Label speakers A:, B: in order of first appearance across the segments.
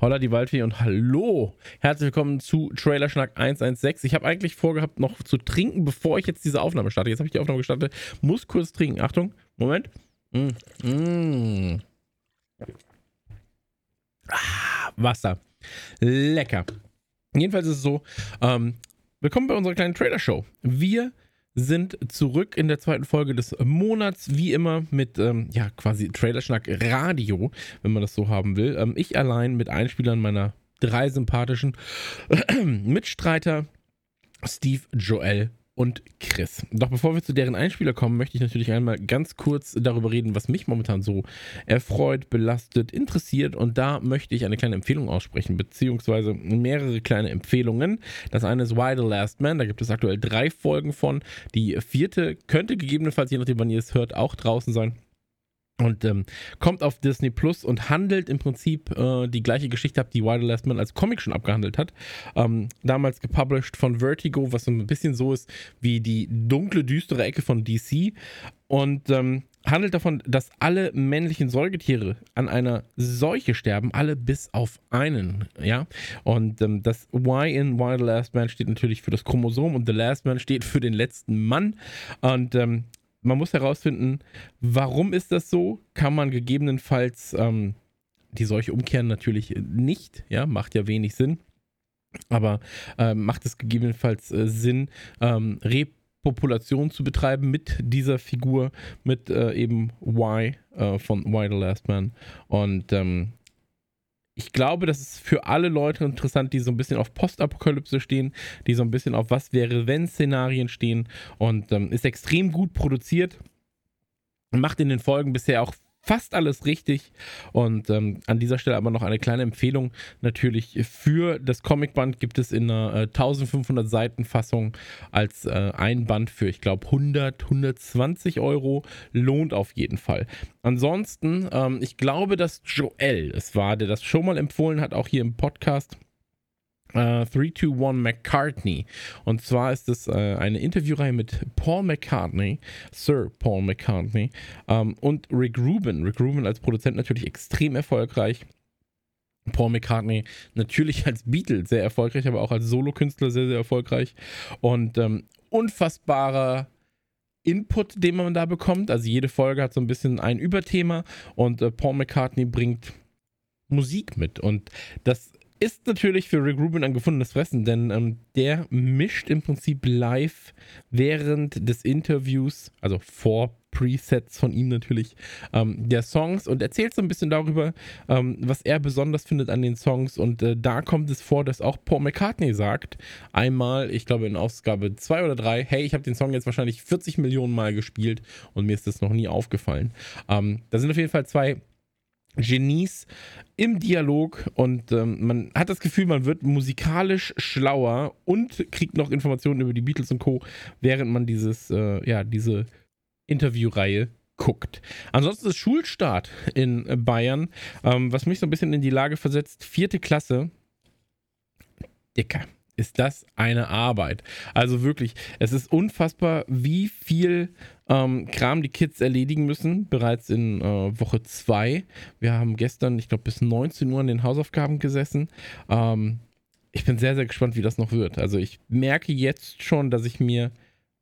A: Holla die Waldfee und hallo. Herzlich willkommen zu Trailerschnack 116. Ich habe eigentlich vorgehabt, noch zu trinken, bevor ich jetzt diese Aufnahme starte. Jetzt habe ich die Aufnahme gestartet. Muss kurz trinken. Achtung, Moment. Mm, mm. Ah, Wasser. Lecker. Jedenfalls ist es so, ähm, willkommen bei unserer kleinen Trailer-Show. Wir sind zurück in der zweiten Folge des Monats, wie immer mit, ähm, ja, quasi Trailerschnack Radio, wenn man das so haben will. Ähm, ich allein mit Einspielern meiner drei sympathischen Mitstreiter, Steve, Joel und Chris. Doch bevor wir zu deren Einspieler kommen, möchte ich natürlich einmal ganz kurz darüber reden, was mich momentan so erfreut, belastet, interessiert. Und da möchte ich eine kleine Empfehlung aussprechen, beziehungsweise mehrere kleine Empfehlungen. Das eine ist Why the Last Man, da gibt es aktuell drei Folgen von. Die vierte könnte gegebenenfalls, je nachdem wann ihr es hört, auch draußen sein. Und ähm, kommt auf Disney Plus und handelt im Prinzip äh, die gleiche Geschichte ab, die Wild Last Man als Comic schon abgehandelt hat. Ähm, damals gepublished von Vertigo, was so ein bisschen so ist wie die dunkle, düstere Ecke von DC. Und ähm, handelt davon, dass alle männlichen Säugetiere an einer Seuche sterben, alle bis auf einen, ja. Und ähm, das Y in Why the Last Man steht natürlich für das Chromosom und The Last Man steht für den letzten Mann. Und ähm, man muss herausfinden, warum ist das so? Kann man gegebenenfalls ähm, die Seuche umkehren? Natürlich nicht, ja, macht ja wenig Sinn. Aber äh, macht es gegebenenfalls äh, Sinn, ähm, Repopulation zu betreiben mit dieser Figur, mit äh, eben Y äh, von Y the Last Man? Und ähm, ich glaube, das ist für alle Leute interessant, die so ein bisschen auf Postapokalypse stehen, die so ein bisschen auf Was wäre wenn Szenarien stehen und ähm, ist extrem gut produziert. Macht in den Folgen bisher auch fast alles richtig. Und ähm, an dieser Stelle aber noch eine kleine Empfehlung natürlich für das Comicband gibt es in einer äh, 1500 Seiten Fassung als äh, ein Band für, ich glaube, 100, 120 Euro. Lohnt auf jeden Fall. Ansonsten, ähm, ich glaube, dass Joel es war, der das schon mal empfohlen hat, auch hier im Podcast. Uh, 321 McCartney. Und zwar ist es uh, eine Interviewreihe mit Paul McCartney, Sir Paul McCartney um, und Rick Rubin. Rick Rubin als Produzent natürlich extrem erfolgreich. Paul McCartney natürlich als Beatle sehr erfolgreich, aber auch als Solokünstler sehr, sehr erfolgreich. Und ähm, unfassbarer Input, den man da bekommt. Also jede Folge hat so ein bisschen ein Überthema und äh, Paul McCartney bringt Musik mit. Und das ist natürlich für Rick Rubin ein gefundenes Fressen, denn ähm, der mischt im Prinzip live während des Interviews, also vor Presets von ihm natürlich, ähm, der Songs und erzählt so ein bisschen darüber, ähm, was er besonders findet an den Songs. Und äh, da kommt es vor, dass auch Paul McCartney sagt, einmal, ich glaube in Ausgabe 2 oder 3, hey, ich habe den Song jetzt wahrscheinlich 40 Millionen Mal gespielt und mir ist das noch nie aufgefallen. Ähm, da sind auf jeden Fall zwei Genies im Dialog und ähm, man hat das Gefühl, man wird musikalisch schlauer und kriegt noch Informationen über die Beatles und Co., während man dieses, äh, ja, diese Interviewreihe guckt. Ansonsten ist Schulstart in Bayern, ähm, was mich so ein bisschen in die Lage versetzt, vierte Klasse, dicker ist das eine Arbeit. Also wirklich, es ist unfassbar, wie viel ähm, Kram die Kids erledigen müssen, bereits in äh, Woche 2. Wir haben gestern, ich glaube, bis 19 Uhr an den Hausaufgaben gesessen. Ähm, ich bin sehr, sehr gespannt, wie das noch wird. Also ich merke jetzt schon, dass ich mir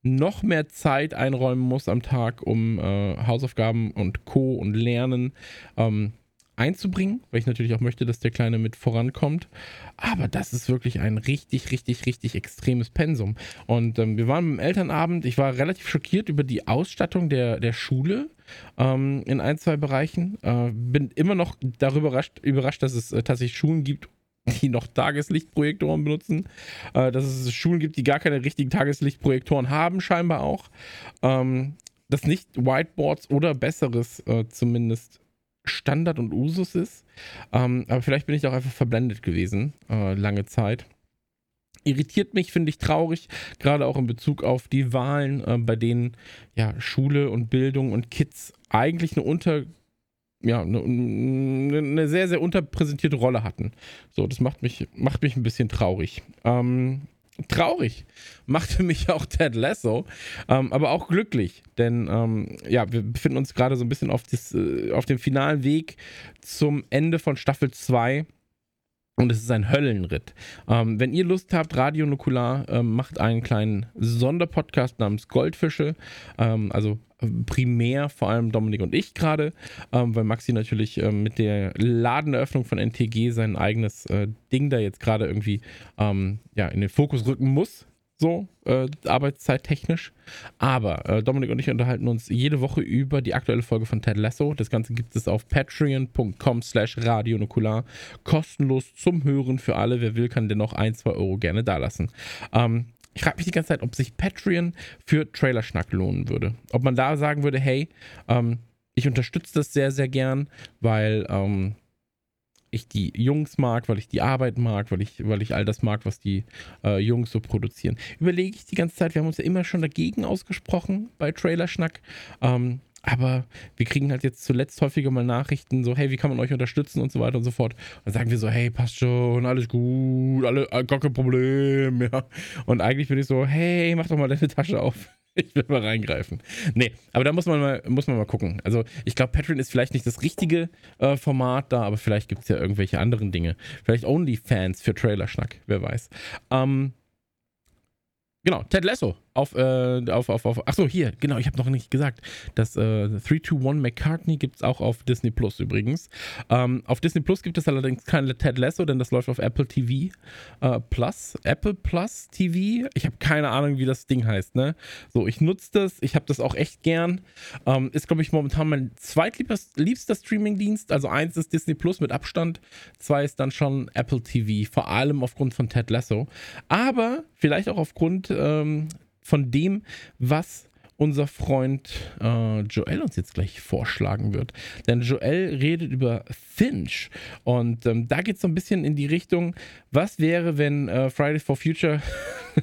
A: noch mehr Zeit einräumen muss am Tag, um äh, Hausaufgaben und Co. und Lernen ähm, einzubringen, weil ich natürlich auch möchte, dass der Kleine mit vorankommt. Aber das ist wirklich ein richtig, richtig, richtig extremes Pensum. Und ähm, wir waren beim Elternabend. Ich war relativ schockiert über die Ausstattung der, der Schule ähm, in ein, zwei Bereichen. Äh, bin immer noch darüber überrascht, überrascht dass es äh, tatsächlich Schulen gibt, die noch Tageslichtprojektoren benutzen, äh, dass es Schulen gibt, die gar keine richtigen Tageslichtprojektoren haben, scheinbar auch. Ähm, dass nicht Whiteboards oder besseres äh, zumindest Standard und Usus ist. Ähm, aber vielleicht bin ich auch einfach verblendet gewesen, äh, lange Zeit. irritiert mich, finde ich traurig, gerade auch in Bezug auf die Wahlen, äh, bei denen ja Schule und Bildung und Kids eigentlich eine unter ja, eine, eine, sehr, sehr unterpräsentierte Rolle hatten. So, das macht mich, macht mich ein bisschen traurig. Ähm, traurig. Machte mich auch Ted Lasso, ähm, aber auch glücklich, denn ähm, ja, wir befinden uns gerade so ein bisschen auf, das, äh, auf dem finalen Weg zum Ende von Staffel 2 und es ist ein Höllenritt. Ähm, wenn ihr Lust habt, Radio Nukular ähm, macht einen kleinen Sonderpodcast namens Goldfische. Ähm, also äh, primär vor allem Dominik und ich gerade, ähm, weil Maxi natürlich ähm, mit der Ladeneröffnung von NTG sein eigenes äh, Ding da jetzt gerade irgendwie ähm, ja, in den Fokus rücken muss so äh, arbeitszeittechnisch. Aber äh, Dominik und ich unterhalten uns jede Woche über die aktuelle Folge von Ted Lasso. Das Ganze gibt es auf patreon.com slash radionukular. Kostenlos zum Hören für alle. Wer will, kann dennoch ein, zwei Euro gerne dalassen. Ähm, ich frage mich die ganze Zeit, ob sich Patreon für Trailerschnack lohnen würde. Ob man da sagen würde, hey, ähm, ich unterstütze das sehr, sehr gern, weil ähm, ich die Jungs mag, weil ich die Arbeit mag, weil ich, weil ich all das mag, was die äh, Jungs so produzieren. Überlege ich die ganze Zeit, wir haben uns ja immer schon dagegen ausgesprochen bei Trailerschnack. Ähm, aber wir kriegen halt jetzt zuletzt häufiger mal Nachrichten, so, hey, wie kann man euch unterstützen und so weiter und so fort. Und dann sagen wir so, hey, passt schon, alles gut, alle, äh, gar kein Problem, ja. Und eigentlich bin ich so, hey, mach doch mal deine Tasche auf. ich will mal reingreifen. Nee, aber da muss man mal, muss man mal gucken. Also ich glaube, Patreon ist vielleicht nicht das richtige äh, Format da, aber vielleicht gibt es ja irgendwelche anderen Dinge. Vielleicht OnlyFans für Trailerschnack, wer weiß. Ähm, genau, Ted Lasso auf, äh, auf, auf, auf, achso, hier, genau, ich habe noch nicht gesagt. Das äh, 321 McCartney gibt es auch auf Disney Plus übrigens. Ähm, auf Disney Plus gibt es allerdings kein Ted Lasso, denn das läuft auf Apple TV äh, Plus. Apple Plus TV. Ich habe keine Ahnung, wie das Ding heißt, ne? So, ich nutze das, ich habe das auch echt gern. Ähm, ist, glaube ich, momentan mein zweitliebster Streamingdienst. Also eins ist Disney Plus mit Abstand, zwei ist dann schon Apple TV, vor allem aufgrund von Ted Lasso. Aber vielleicht auch aufgrund ähm, von dem, was unser Freund äh, Joel uns jetzt gleich vorschlagen wird. Denn Joel redet über Finch. Und ähm, da geht es so ein bisschen in die Richtung, was wäre, wenn äh, Fridays for Future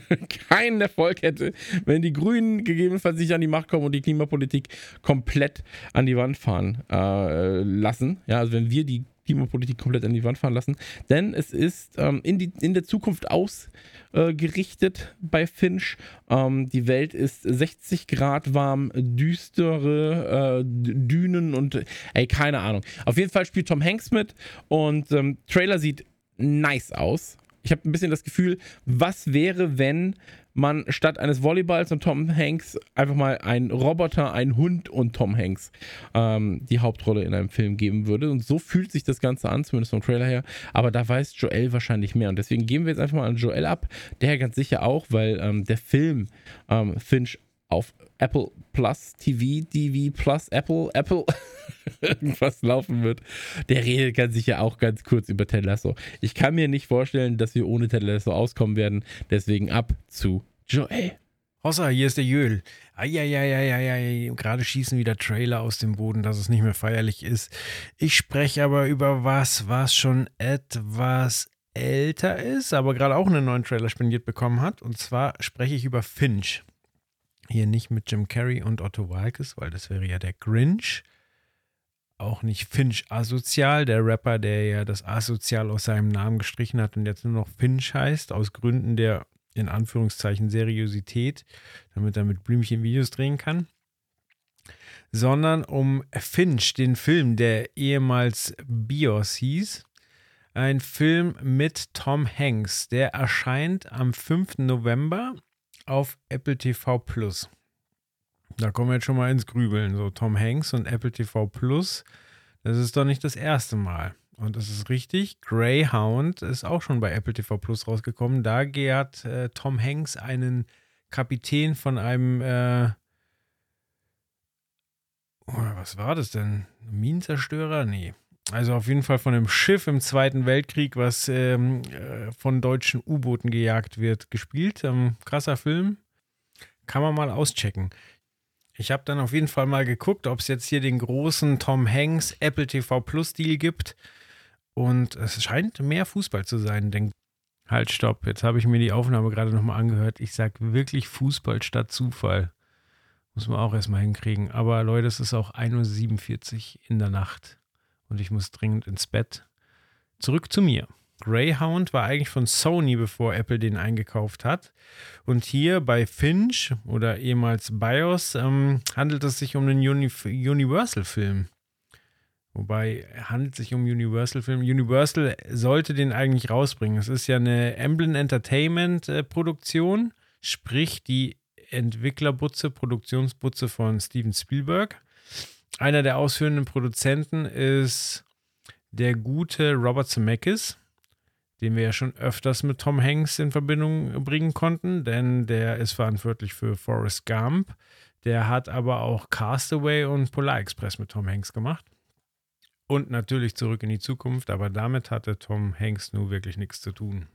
A: keinen Erfolg hätte, wenn die Grünen gegebenenfalls nicht an die Macht kommen und die Klimapolitik komplett an die Wand fahren äh, lassen. Ja, also wenn wir die Klimapolitik komplett an die Wand fahren lassen. Denn es ist ähm, in, die, in der Zukunft ausgerichtet äh, bei Finch. Ähm, die Welt ist 60 Grad warm, düstere äh, Dünen und ey, keine Ahnung. Auf jeden Fall spielt Tom Hanks mit und ähm, Trailer sieht nice aus. Ich habe ein bisschen das Gefühl, was wäre, wenn man statt eines Volleyballs und Tom Hanks einfach mal einen Roboter, einen Hund und Tom Hanks ähm, die Hauptrolle in einem Film geben würde. Und so fühlt sich das Ganze an, zumindest vom Trailer her. Aber da weiß Joel wahrscheinlich mehr. Und deswegen geben wir jetzt einfach mal an Joel ab. Der ganz sicher auch, weil ähm, der Film ähm, Finch auf Apple Plus TV, TV Plus Apple, Apple irgendwas laufen wird. Der redet ganz sicher auch ganz kurz über Ted Lasso. Ich kann mir nicht vorstellen, dass wir ohne Ted Lasso auskommen werden. Deswegen ab zu Joel.
B: Hossa, hier ist der Jöl. Eieieiei, gerade schießen wieder Trailer aus dem Boden, dass es nicht mehr feierlich ist. Ich spreche aber über was, was schon etwas älter ist, aber gerade auch einen neuen Trailer spendiert bekommen hat. Und zwar spreche ich über Finch. Hier nicht mit Jim Carrey und Otto Walkes, weil das wäre ja der Grinch. Auch nicht Finch asozial, der Rapper, der ja das asozial aus seinem Namen gestrichen hat und jetzt nur noch Finch heißt, aus Gründen der in Anführungszeichen Seriosität, damit er mit Blümchen Videos drehen kann. Sondern um Finch, den Film, der ehemals Bios hieß. Ein Film mit Tom Hanks. Der erscheint am 5. November auf Apple TV Plus. Da kommen wir jetzt schon mal ins Grübeln. So Tom Hanks und Apple TV Plus, das ist doch nicht das erste Mal. Und das ist richtig. Greyhound ist auch schon bei Apple TV Plus rausgekommen. Da hat äh, Tom Hanks einen Kapitän von einem, äh, oh, was war das denn? Minenzerstörer? Nee. Also auf jeden Fall von einem Schiff im Zweiten Weltkrieg, was ähm, äh, von deutschen U-Booten gejagt wird, gespielt. Ähm, krasser Film. Kann man mal auschecken. Ich habe dann auf jeden Fall mal geguckt, ob es jetzt hier den großen Tom Hanks Apple TV Plus Deal gibt. Und es scheint mehr Fußball zu sein, denn Halt, stopp. Jetzt habe ich mir die Aufnahme gerade nochmal angehört. Ich sage wirklich Fußball statt Zufall. Muss man auch erstmal hinkriegen. Aber Leute, es ist auch 1.47 Uhr in der Nacht. Und ich muss dringend ins Bett. Zurück zu mir. Greyhound war eigentlich von Sony, bevor Apple den eingekauft hat. Und hier bei Finch oder ehemals BIOS ähm, handelt es sich um einen Uni Universal-Film. Wobei handelt sich um Universal-Film. Universal sollte den eigentlich rausbringen. Es ist ja eine Emblem Entertainment-Produktion, sprich die Entwicklerbutze, Produktionsbutze von Steven Spielberg. Einer der ausführenden Produzenten ist der gute Robert Zemeckis, den wir ja schon öfters mit Tom Hanks in Verbindung bringen konnten, denn der ist verantwortlich für Forrest Gump. Der hat aber auch Castaway und Polar Express mit Tom Hanks gemacht und natürlich zurück in die Zukunft, aber damit hatte Tom Hanks nur wirklich nichts zu tun.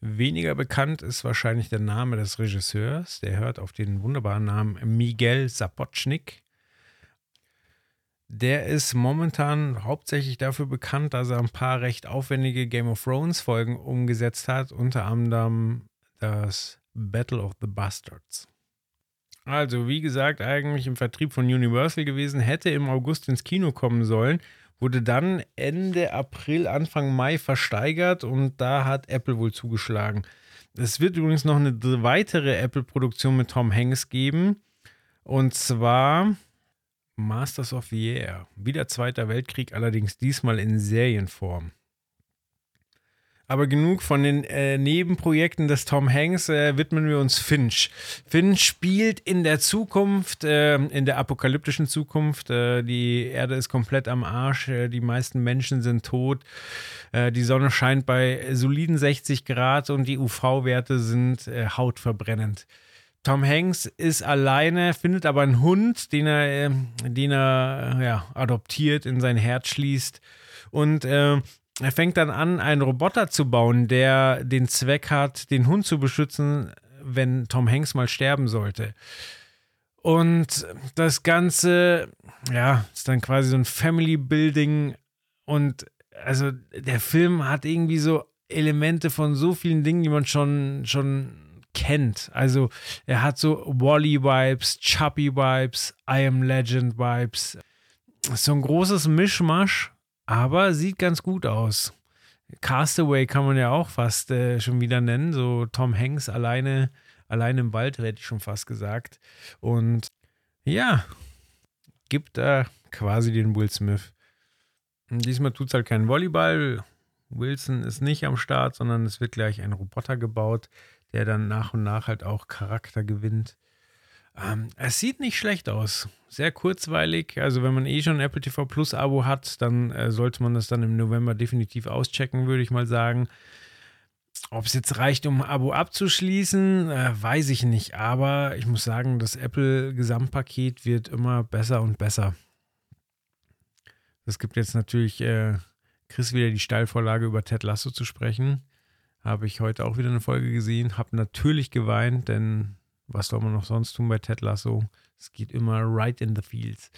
B: Weniger bekannt ist wahrscheinlich der Name des Regisseurs. Der hört auf den wunderbaren Namen Miguel Sapochnik. Der ist momentan hauptsächlich dafür bekannt, dass er ein paar recht aufwendige Game of Thrones Folgen umgesetzt hat, unter anderem das Battle of the Bastards. Also, wie gesagt, eigentlich im Vertrieb von Universal gewesen, hätte im August ins Kino kommen sollen, wurde dann Ende April, Anfang Mai versteigert und da hat Apple wohl zugeschlagen. Es wird übrigens noch eine weitere Apple-Produktion mit Tom Hanks geben und zwar Masters of the Air. Wieder Zweiter Weltkrieg, allerdings diesmal in Serienform. Aber genug von den äh, Nebenprojekten des Tom Hanks, äh, widmen wir uns Finch. Finch spielt in der Zukunft, äh, in der apokalyptischen Zukunft. Äh, die Erde ist komplett am Arsch, äh, die meisten Menschen sind tot. Äh, die Sonne scheint bei soliden 60 Grad und die UV-Werte sind hautverbrennend. Tom Hanks ist alleine, findet aber einen Hund, den er, den er ja, adoptiert, in sein Herz schließt. Und er fängt dann an, einen Roboter zu bauen, der den Zweck hat, den Hund zu beschützen, wenn Tom Hanks mal sterben sollte. Und das Ganze, ja, ist dann quasi so ein Family Building. Und also der Film hat irgendwie so Elemente von so vielen Dingen, die man schon, schon kennt. Also er hat so Wally-Vibes, Chuppy-Vibes, I Am Legend-Vibes. So ein großes Mischmasch aber sieht ganz gut aus. Castaway kann man ja auch fast äh, schon wieder nennen. So Tom Hanks alleine, alleine im Wald, hätte ich schon fast gesagt. Und ja, gibt da quasi den Will Smith. Diesmal tut es halt keinen Volleyball. Wilson ist nicht am Start, sondern es wird gleich ein Roboter gebaut, der dann nach und nach halt auch Charakter gewinnt. Ähm, es sieht nicht schlecht aus. Sehr kurzweilig. Also, wenn man eh schon ein Apple TV Plus Abo hat, dann äh, sollte man das dann im November definitiv auschecken, würde ich mal sagen. Ob es jetzt reicht, um ein Abo abzuschließen, äh, weiß ich nicht. Aber ich muss sagen, das Apple-Gesamtpaket wird immer besser und besser. Es gibt jetzt natürlich äh, Chris wieder die Steilvorlage über Ted Lasso zu sprechen. Habe ich heute auch wieder eine Folge gesehen. Habe natürlich geweint, denn was soll man noch sonst tun bei Ted Lasso? Es geht immer right in the fields.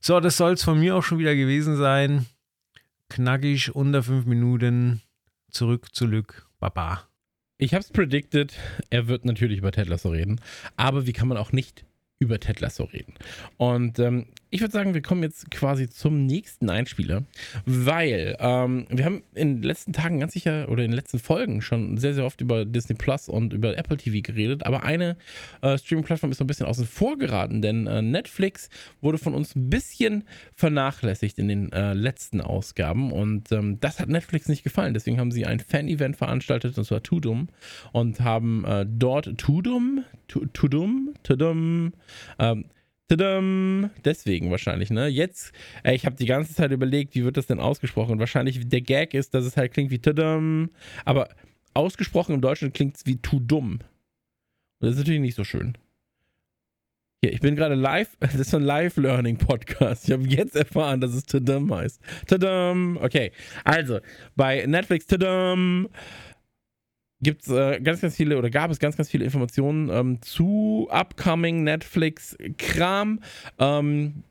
B: So, das soll es von mir auch schon wieder gewesen sein. Knackig, unter fünf Minuten. Zurück zu Lück. Baba.
A: Ich habe es predicted. Er wird natürlich über Ted Lasso reden. Aber wie kann man auch nicht über Ted Lasso reden? Und ähm, ich würde sagen, wir kommen jetzt quasi zum nächsten Einspieler, weil ähm, wir haben in den letzten Tagen ganz sicher oder in den letzten Folgen schon sehr, sehr oft über Disney Plus und über Apple TV geredet, aber eine äh, Streaming-Plattform ist so ein bisschen außen vor geraten, denn äh, Netflix wurde von uns ein bisschen vernachlässigt in den äh, letzten Ausgaben und ähm, das hat Netflix nicht gefallen. Deswegen haben sie ein Fan-Event veranstaltet, und zwar Tudum, und haben äh, dort Tudum, Tudum, Tudum, ähm, Tadam. Deswegen wahrscheinlich, ne? Jetzt, ey, ich habe die ganze Zeit überlegt, wie wird das denn ausgesprochen? Und wahrscheinlich der Gag ist, dass es halt klingt wie Tadam. Aber ausgesprochen im Deutschen klingt es wie tu dumm. Und das ist natürlich nicht so schön. Hier, ich bin gerade live, das ist ein Live-Learning-Podcast. Ich habe jetzt erfahren, dass es Tadam heißt. Tadam. Okay, also, bei Netflix Tadam gibt es äh, ganz, ganz viele oder gab es ganz, ganz viele Informationen ähm, zu upcoming Netflix-Kram. Ähm,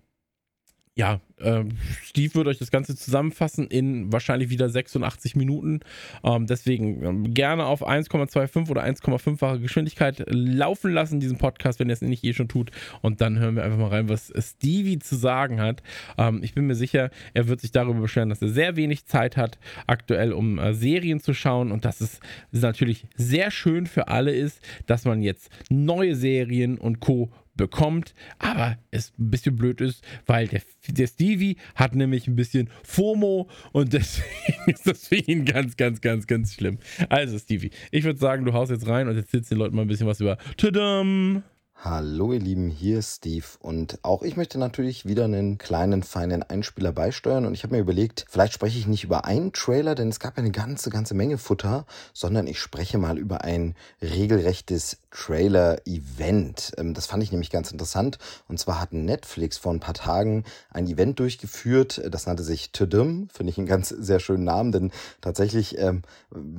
A: ja, äh, Steve wird euch das Ganze zusammenfassen in wahrscheinlich wieder 86 Minuten. Ähm, deswegen ähm, gerne auf 1,25 oder 1,5-fache Geschwindigkeit laufen lassen, diesen Podcast, wenn ihr es nicht eh schon tut. Und dann hören wir einfach mal rein, was Stevie zu sagen hat. Ähm, ich bin mir sicher, er wird sich darüber beschweren, dass er sehr wenig Zeit hat, aktuell, um äh, Serien zu schauen. Und dass es natürlich sehr schön für alle ist, dass man jetzt neue Serien und Co bekommt, aber es ein bisschen blöd ist, weil der, der Stevie hat nämlich ein bisschen FOMO und deswegen ist das für ihn ganz, ganz, ganz, ganz schlimm. Also Stevie, ich würde sagen, du haust jetzt rein und erzählst den Leuten mal ein bisschen was über Tadam!
C: Hallo ihr Lieben, hier ist Steve und auch ich möchte natürlich wieder einen kleinen, feinen Einspieler beisteuern und ich habe mir überlegt, vielleicht spreche ich nicht über einen Trailer, denn es gab eine ganze, ganze Menge Futter, sondern ich spreche mal über ein regelrechtes Trailer-Event. Ähm, das fand ich nämlich ganz interessant und zwar hat Netflix vor ein paar Tagen ein Event durchgeführt, das nannte sich Tudum, finde ich einen ganz sehr schönen Namen, denn tatsächlich, ähm,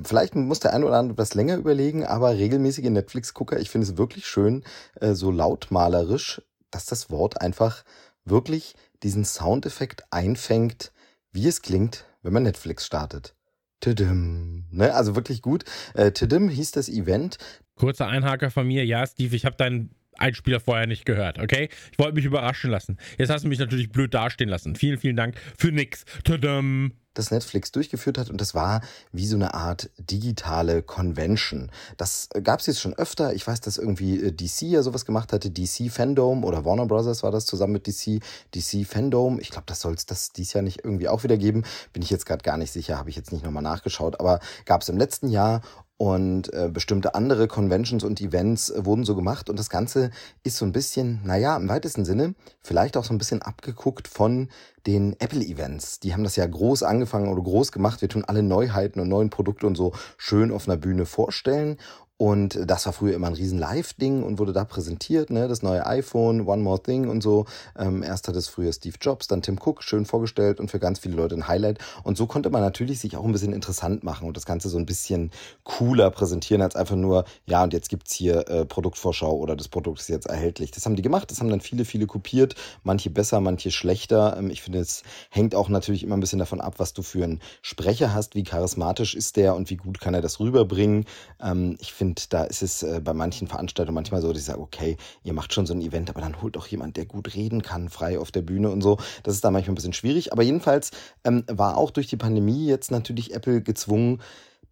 C: vielleicht muss der eine oder andere etwas länger überlegen, aber regelmäßige Netflix-Gucker, ich finde es wirklich schön, äh, so lautmalerisch, dass das Wort einfach wirklich diesen Soundeffekt einfängt, wie es klingt, wenn man Netflix startet. Tidim. Ne? Also wirklich gut. Äh, Tidim hieß das Event.
A: Kurzer Einhaker von mir. Ja, Steve, ich habe deinen Einspieler vorher nicht gehört, okay? Ich wollte mich überraschen lassen. Jetzt hast du mich natürlich blöd dastehen lassen. Vielen, vielen Dank für nix. Tadam
C: das Netflix durchgeführt hat und das war wie so eine Art digitale Convention. Das gab es jetzt schon öfter. Ich weiß, dass irgendwie äh, DC ja sowas gemacht hatte, DC Fandom oder Warner Brothers war das zusammen mit DC, DC Fandom. Ich glaube, das soll es das dies Jahr nicht irgendwie auch wieder geben. Bin ich jetzt gerade gar nicht sicher, habe ich jetzt nicht nochmal nachgeschaut, aber gab es im letzten Jahr und äh, bestimmte andere Conventions und Events äh, wurden so gemacht. Und das Ganze ist so ein bisschen, naja, im weitesten Sinne, vielleicht auch so ein bisschen abgeguckt von den Apple-Events. Die haben das ja groß angefangen oder groß gemacht. Wir tun alle Neuheiten und neuen Produkte und so schön auf einer Bühne vorstellen. Und das war früher immer ein riesen Live-Ding und wurde da präsentiert, ne? Das neue iPhone, One More Thing und so. Ähm, erst hat es früher Steve Jobs, dann Tim Cook, schön vorgestellt und für ganz viele Leute ein Highlight. Und so konnte man natürlich sich auch ein bisschen interessant machen und das Ganze so ein bisschen cooler präsentieren als einfach nur, ja, und jetzt gibt's hier äh, Produktvorschau oder das Produkt ist jetzt erhältlich. Das haben die gemacht, das haben dann viele, viele kopiert, manche besser, manche schlechter. Ähm, ich finde, es hängt auch natürlich immer ein bisschen davon ab, was du für einen Sprecher hast, wie charismatisch ist der und wie gut kann er das rüberbringen. Ähm, ich finde, finde, da ist es äh, bei manchen Veranstaltungen manchmal so, dass ich sage, okay, ihr macht schon so ein Event, aber dann holt doch jemand, der gut reden kann, frei auf der Bühne und so. Das ist da manchmal ein bisschen schwierig. Aber jedenfalls ähm, war auch durch die Pandemie jetzt natürlich Apple gezwungen,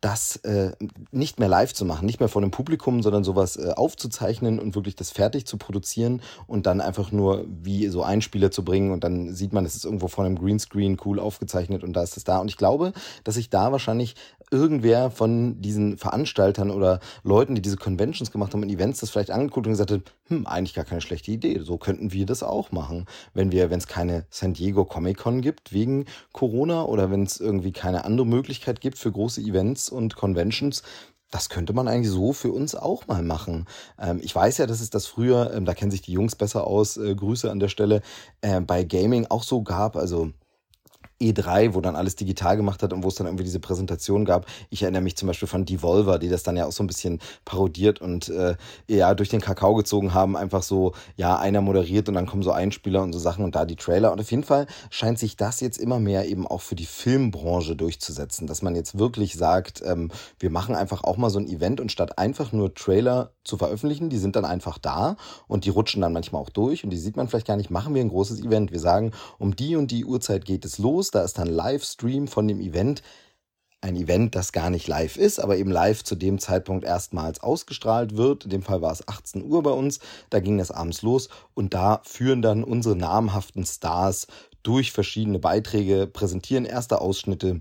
C: das äh, nicht mehr live zu machen, nicht mehr vor dem Publikum, sondern sowas äh, aufzuzeichnen und wirklich das fertig zu produzieren und dann einfach nur wie so Einspieler zu bringen und dann sieht man, es ist irgendwo vor einem Greenscreen cool aufgezeichnet und da ist es da. Und ich glaube, dass sich da wahrscheinlich irgendwer von diesen Veranstaltern oder Leuten, die diese Conventions gemacht haben und Events, das vielleicht angeguckt und gesagt hat, hm, eigentlich gar keine schlechte Idee. So könnten wir das auch machen, wenn wir, wenn es keine San Diego Comic Con gibt wegen Corona oder wenn es irgendwie keine andere Möglichkeit gibt für große Events und Conventions, das könnte man eigentlich so für uns auch mal machen. Ähm, ich weiß ja, dass es das früher, ähm, da kennen sich die Jungs besser aus, äh, Grüße an der Stelle, äh, bei Gaming auch so gab. Also E3, wo dann alles digital gemacht hat und wo es dann irgendwie diese Präsentation gab. Ich erinnere mich zum Beispiel von Devolver, die das dann ja auch so ein bisschen parodiert und äh, ja durch den Kakao gezogen haben. Einfach so, ja, einer moderiert und dann kommen so Einspieler und so Sachen und da die Trailer. Und auf jeden Fall scheint sich das jetzt immer mehr eben auch für die Filmbranche durchzusetzen, dass man jetzt wirklich sagt, ähm, wir machen einfach auch mal so ein Event und statt einfach nur Trailer zu veröffentlichen, die sind dann einfach da und die rutschen dann manchmal auch durch und die sieht man vielleicht gar nicht, machen wir ein großes Event. Wir sagen, um die und die Uhrzeit geht es los da ist dann Livestream von dem Event. Ein Event, das gar nicht live ist, aber eben live zu dem Zeitpunkt erstmals ausgestrahlt wird. In dem Fall war es 18 Uhr bei uns. Da ging das abends los und da führen dann unsere namhaften Stars durch verschiedene Beiträge, präsentieren erste Ausschnitte,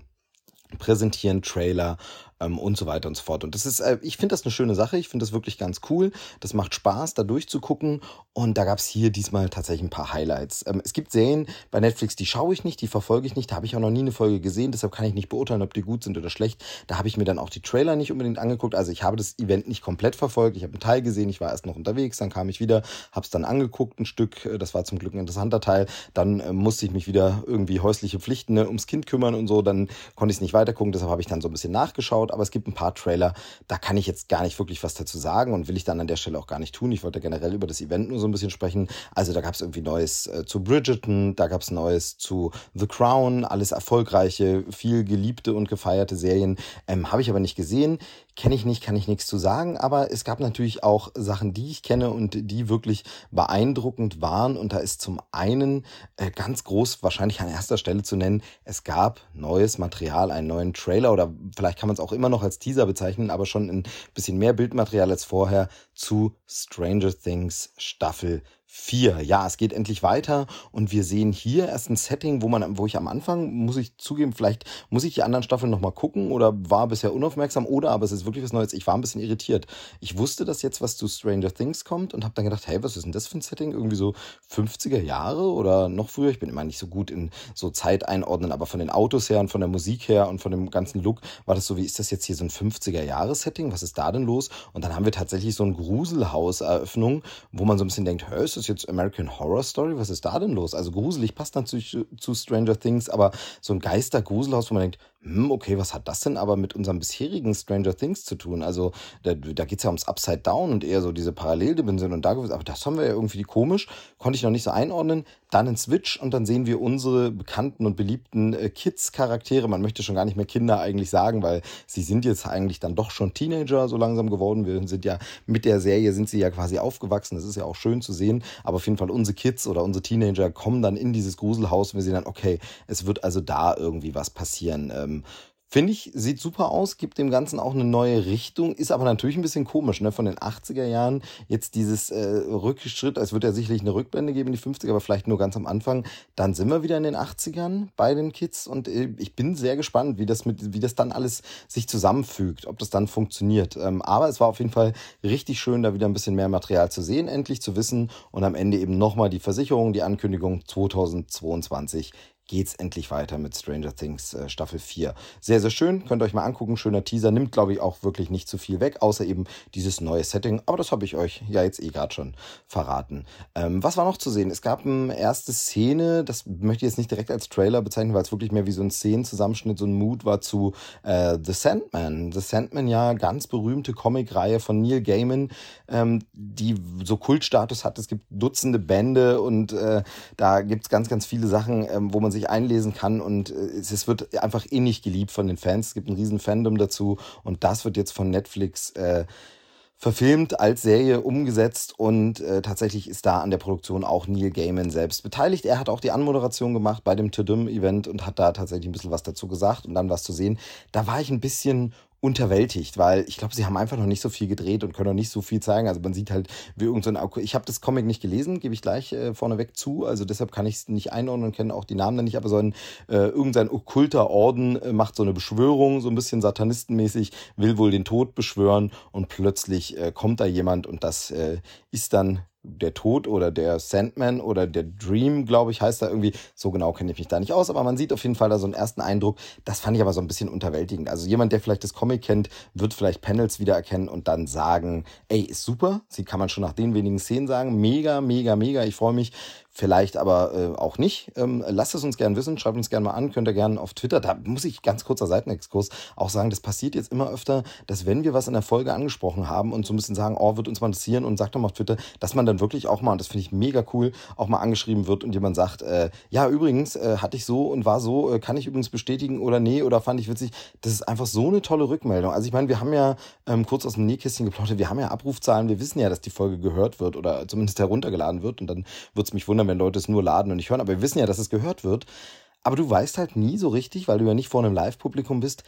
C: präsentieren Trailer ähm, und so weiter und so fort. Und das ist, äh, ich finde das eine schöne Sache. Ich finde das wirklich ganz cool. Das macht Spaß, da durchzugucken. Und da gab es hier diesmal tatsächlich ein paar Highlights. Ähm, es gibt Serien bei Netflix, die schaue ich nicht, die verfolge ich nicht. Da habe ich auch noch nie eine Folge gesehen. Deshalb kann ich nicht beurteilen, ob die gut sind oder schlecht. Da habe ich mir dann auch die Trailer nicht unbedingt angeguckt. Also ich habe das Event nicht komplett verfolgt. Ich habe einen Teil gesehen. Ich war erst noch unterwegs. Dann kam ich wieder, habe es dann angeguckt, ein Stück. Äh, das war zum Glück ein interessanter Teil. Dann äh, musste ich mich wieder irgendwie häusliche Pflichten ne, ums Kind kümmern und so. Dann konnte ich es nicht weitergucken. Deshalb habe ich dann so ein bisschen nachgeschaut aber es gibt ein paar Trailer, da kann ich jetzt gar nicht wirklich was dazu sagen und will ich dann an der Stelle auch gar nicht tun. Ich wollte generell über das Event nur so ein bisschen sprechen. Also da gab es irgendwie Neues äh, zu Bridgerton, da gab es Neues zu The Crown, alles erfolgreiche, viel geliebte und gefeierte Serien. Ähm, Habe ich aber nicht gesehen. Kenne ich nicht, kann ich nichts zu sagen, aber es gab natürlich auch Sachen, die ich kenne und die wirklich beeindruckend waren. Und da ist zum einen äh, ganz groß wahrscheinlich an erster Stelle zu nennen, es gab neues Material, einen neuen Trailer oder vielleicht kann man es auch immer noch als Teaser bezeichnen, aber schon ein bisschen mehr Bildmaterial als vorher zu Stranger Things Staffel 4. Ja, es geht endlich weiter und wir sehen hier erst ein Setting, wo man, wo ich am Anfang, muss ich zugeben, vielleicht muss ich die anderen Staffeln nochmal gucken oder war bisher unaufmerksam oder aber es ist wirklich was Neues. Ich war ein bisschen irritiert. Ich wusste, dass jetzt was zu Stranger Things kommt und habe dann gedacht, hey, was ist denn das für ein Setting? Irgendwie so 50er Jahre oder noch früher? Ich bin immer nicht so gut in so Zeit einordnen, aber von den Autos her und von der Musik her und von dem ganzen Look war das so, wie ist das jetzt hier so ein 50er Jahre Setting? Was ist da denn los? Und dann haben wir tatsächlich so ein Gruselhaus-Eröffnung, wo man so ein bisschen denkt, hör, ist das jetzt American Horror Story? Was ist da denn los? Also gruselig passt natürlich zu Stranger Things, aber so ein Geister-Gruselhaus, wo man denkt, hm, okay, was hat das denn aber mit unserem bisherigen Stranger Things zu tun? Also da, da geht es ja ums Upside Down und eher so diese Paralleldimension und da, aber das haben wir ja irgendwie komisch, konnte ich noch nicht so einordnen. Dann ein Switch und dann sehen wir unsere bekannten und beliebten äh, Kids-Charaktere. Man möchte schon gar nicht mehr Kinder eigentlich sagen, weil sie sind jetzt eigentlich dann doch schon Teenager so langsam geworden. Wir sind ja mit der Serie sind sie ja quasi aufgewachsen. Das ist ja auch schön zu sehen. Aber auf jeden Fall unsere Kids oder unsere Teenager kommen dann in dieses Gruselhaus und wir sehen dann, okay, es wird also da irgendwie was passieren. Ähm, Finde ich, sieht super aus, gibt dem Ganzen auch eine neue Richtung, ist aber natürlich ein bisschen komisch, ne? Von den 80er Jahren jetzt dieses äh, Rückschritt, es wird ja sicherlich eine Rückblende geben in die 50er, aber vielleicht nur ganz am Anfang. Dann sind wir wieder in den 80ern bei den Kids und äh, ich bin sehr gespannt, wie das mit, wie das dann alles sich zusammenfügt, ob das dann funktioniert. Ähm, aber es war auf jeden Fall richtig schön, da wieder ein bisschen mehr Material zu sehen, endlich zu wissen und am Ende eben nochmal die Versicherung, die Ankündigung 2022 geht's endlich weiter mit Stranger Things äh, Staffel 4. Sehr, sehr schön, könnt ihr euch mal angucken. Schöner Teaser, nimmt, glaube ich, auch wirklich nicht zu viel weg, außer eben dieses neue Setting. Aber das habe ich euch ja jetzt eh gerade schon verraten. Ähm, was war noch zu sehen? Es gab eine erste Szene, das möchte ich jetzt nicht direkt als Trailer bezeichnen, weil es wirklich mehr wie so ein Szenenzusammenschnitt, so ein Mood war zu äh, The Sandman. The Sandman, ja, ganz berühmte Comicreihe von Neil Gaiman, ähm, die so Kultstatus hat. Es gibt Dutzende Bände und äh, da gibt's ganz, ganz viele Sachen, ähm, wo man sich einlesen kann und äh, es wird einfach innig geliebt von den Fans. Es gibt ein riesen Fandom dazu und das wird jetzt von Netflix äh, verfilmt, als Serie umgesetzt und äh, tatsächlich ist da an der Produktion auch Neil Gaiman selbst beteiligt. Er hat auch die Anmoderation gemacht bei dem Tudum-Event und hat da tatsächlich ein bisschen was dazu gesagt und dann was zu sehen. Da war ich ein bisschen unterwältigt, weil ich glaube, sie haben einfach noch nicht so viel gedreht und können noch nicht so viel zeigen. Also man sieht halt, wie irgendein so Ich habe das Comic nicht gelesen, gebe ich gleich äh, vorneweg zu. Also deshalb kann ich es nicht einordnen und kenne auch die Namen dann nicht. Aber so ein äh, irgendein okkulter Orden äh, macht so eine Beschwörung, so ein bisschen satanistenmäßig, will wohl den Tod beschwören und plötzlich äh, kommt da jemand und das äh, ist dann der Tod oder der Sandman oder der Dream, glaube ich, heißt da irgendwie. So genau kenne ich mich da nicht aus, aber man sieht auf jeden Fall da so einen ersten Eindruck. Das fand ich aber so ein bisschen unterwältigend. Also jemand, der vielleicht das Comic kennt, wird vielleicht Panels wiedererkennen und dann sagen, ey, ist super. Sie kann man schon nach den wenigen Szenen sagen. Mega, mega, mega. Ich freue mich vielleicht aber äh, auch nicht. Ähm, lasst es uns gerne wissen, schreibt uns gerne mal an, könnt ihr gerne auf Twitter, da muss ich ganz kurzer Seitenexkurs auch sagen, das passiert jetzt immer öfter, dass wenn wir was in der Folge angesprochen haben und so ein bisschen sagen, oh, wird uns mal interessieren und sagt doch mal auf Twitter, dass man dann wirklich auch mal, und das finde ich mega cool, auch mal angeschrieben wird und jemand sagt, äh, ja, übrigens, äh, hatte ich so und war so, äh, kann ich übrigens bestätigen oder nee, oder fand ich witzig. Das ist einfach so eine tolle Rückmeldung. Also ich meine, wir haben ja ähm, kurz aus dem Nähkästchen geplottet, wir haben ja Abrufzahlen, wir wissen ja, dass die Folge gehört wird oder zumindest heruntergeladen wird und dann wird es mich wundern, wenn Leute es nur laden und nicht hören. Aber wir wissen ja, dass es gehört wird. Aber du weißt halt nie so richtig, weil du ja nicht vor einem Live-Publikum bist,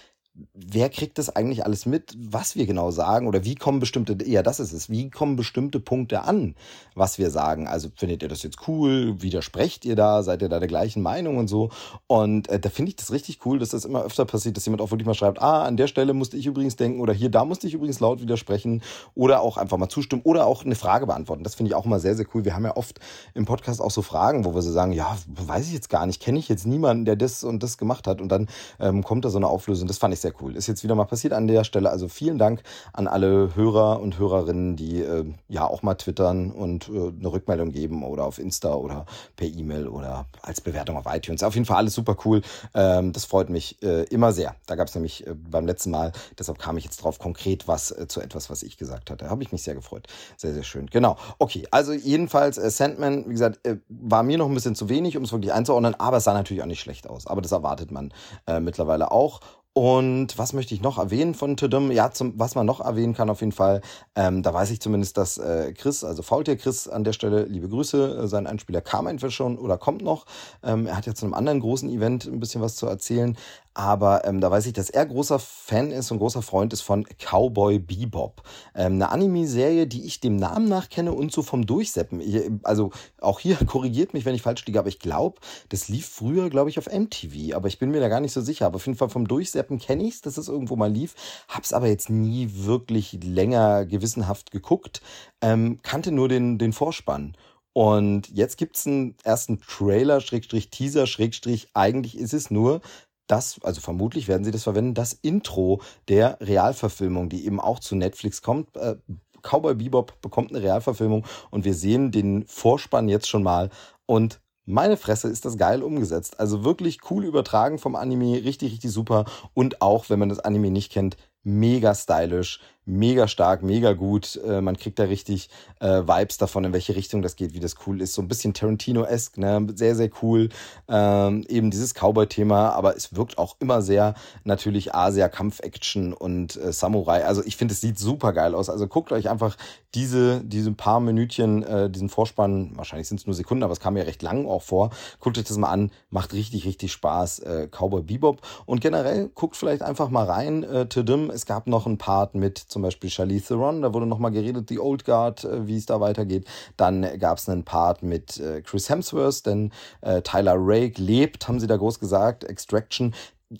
C: wer kriegt das eigentlich alles mit, was wir genau sagen oder wie kommen bestimmte, ja, das ist es, wie kommen bestimmte Punkte an, was wir sagen. Also findet ihr das jetzt cool, widersprecht ihr da, seid ihr da der gleichen Meinung und so. Und äh, da finde ich das richtig cool, dass das immer öfter passiert, dass jemand auch wirklich mal schreibt, ah, an der Stelle musste ich übrigens denken oder hier, da musste ich übrigens laut widersprechen oder auch einfach mal zustimmen oder auch eine Frage beantworten. Das finde ich auch immer sehr, sehr cool. Wir haben ja oft im Podcast auch so Fragen, wo wir so sagen, ja, weiß ich jetzt gar nicht, kenne ich jetzt niemanden, der das und das gemacht hat und dann ähm, kommt da so eine Auflösung. Das fand ich sehr cool. Ist jetzt wieder mal passiert an der Stelle. Also vielen Dank an alle Hörer und Hörerinnen, die äh, ja auch mal twittern und äh, eine Rückmeldung geben oder auf Insta oder per E-Mail oder als Bewertung auf iTunes. Auf jeden Fall alles super cool. Ähm, das freut mich äh, immer sehr. Da gab es nämlich äh, beim letzten Mal, deshalb kam ich jetzt drauf konkret was äh, zu etwas, was ich gesagt hatte. Habe ich mich sehr gefreut. Sehr, sehr schön. Genau. Okay, also jedenfalls äh, Sandman, wie gesagt, war mir noch ein bisschen zu wenig, um es wirklich einzuordnen, aber es sah natürlich auch nicht schlecht aus. Aber das erwartet man mittlerweile auch. Und was möchte ich noch erwähnen von Tudum? Ja, zum, was man noch erwähnen kann auf jeden Fall, ähm, da weiß ich zumindest, dass äh, Chris, also Faultier Chris an der Stelle, liebe Grüße, äh, sein Einspieler kam entweder schon oder kommt noch. Ähm, er hat ja zu einem anderen großen Event ein bisschen was zu erzählen. Aber ähm, da weiß ich, dass er großer Fan ist und großer Freund ist von Cowboy Bebop. Ähm, eine Anime-Serie, die ich dem Namen nach kenne und so vom Durchseppen. Ich, also auch hier korrigiert mich, wenn ich falsch liege, aber ich glaube, das lief früher, glaube ich, auf MTV. Aber ich bin mir da gar nicht so sicher. Aber auf jeden Fall vom Durchseppen kenne ich es, dass es irgendwo mal lief. Hab's aber jetzt nie wirklich länger gewissenhaft geguckt. Ähm, kannte nur den, den Vorspann. Und jetzt gibt's einen ersten Trailer, Schrägstrich Teaser, Schrägstrich, eigentlich ist es nur das, also vermutlich werden sie das verwenden, das Intro der Realverfilmung, die eben auch zu Netflix kommt. Äh, Cowboy Bebop bekommt eine Realverfilmung und wir sehen den Vorspann jetzt schon mal und meine Fresse ist das geil umgesetzt. Also wirklich cool übertragen vom Anime, richtig, richtig super. Und auch, wenn man das Anime nicht kennt, mega stylisch, mega stark, mega gut. Äh, man kriegt da richtig äh, Vibes davon, in welche Richtung das geht, wie das cool ist. So ein bisschen Tarantino-esque, ne? Sehr, sehr cool. Ähm, eben dieses Cowboy-Thema, aber es wirkt auch immer sehr natürlich Asia, Kampf-Action und äh, Samurai. Also ich finde, es sieht super geil aus. Also guckt euch einfach diese, diese paar Minütchen, äh, diesen Vorspann, wahrscheinlich sind es nur Sekunden, aber es kam ja recht lang auch vor. Guckt euch das mal an, macht richtig, richtig Spaß. Äh, Cowboy Bebop. Und generell guckt vielleicht einfach mal rein, äh, Tidim. Es gab noch einen Part mit zum Beispiel Charlize Theron, da wurde nochmal geredet, die Old Guard, äh, wie es da weitergeht. Dann gab es einen Part mit äh, Chris Hemsworth, denn äh, Tyler Rake lebt, haben sie da groß gesagt. Extraction,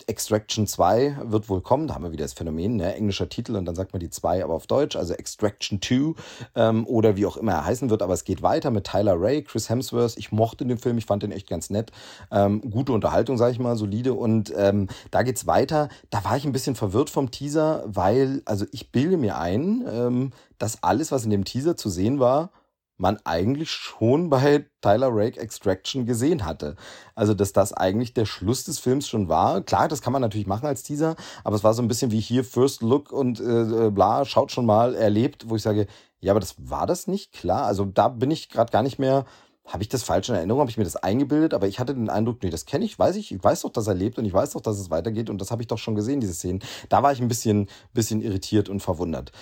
C: Extraction 2 wird wohl kommen, da haben wir wieder das Phänomen, ne? englischer Titel und dann sagt man die 2 aber auf Deutsch, also Extraction 2 ähm, oder wie auch immer er heißen wird, aber es geht weiter mit Tyler Ray, Chris Hemsworth, ich mochte den Film, ich fand den echt ganz nett, ähm, gute Unterhaltung, sage ich mal, solide. Und ähm, da geht's weiter, da war ich ein bisschen verwirrt vom Teaser, weil, also ich bilde mir ein, ähm, dass alles, was in dem Teaser zu sehen war, man eigentlich schon bei Tyler Rake Extraction gesehen hatte. Also, dass das eigentlich der Schluss des Films schon war. Klar, das kann man natürlich machen als Teaser, aber es war so ein bisschen wie hier First Look und äh, bla, schaut schon mal, erlebt, wo ich sage, ja, aber das war das nicht klar. Also da bin ich gerade gar nicht mehr. Habe ich das falsch in Erinnerung? Habe ich mir das eingebildet? Aber ich hatte den Eindruck, nee, das kenne ich, weiß ich. Ich weiß doch, dass er lebt und ich weiß doch, dass es weitergeht und das habe ich doch schon gesehen, diese Szenen. Da war ich ein bisschen, bisschen irritiert und verwundert.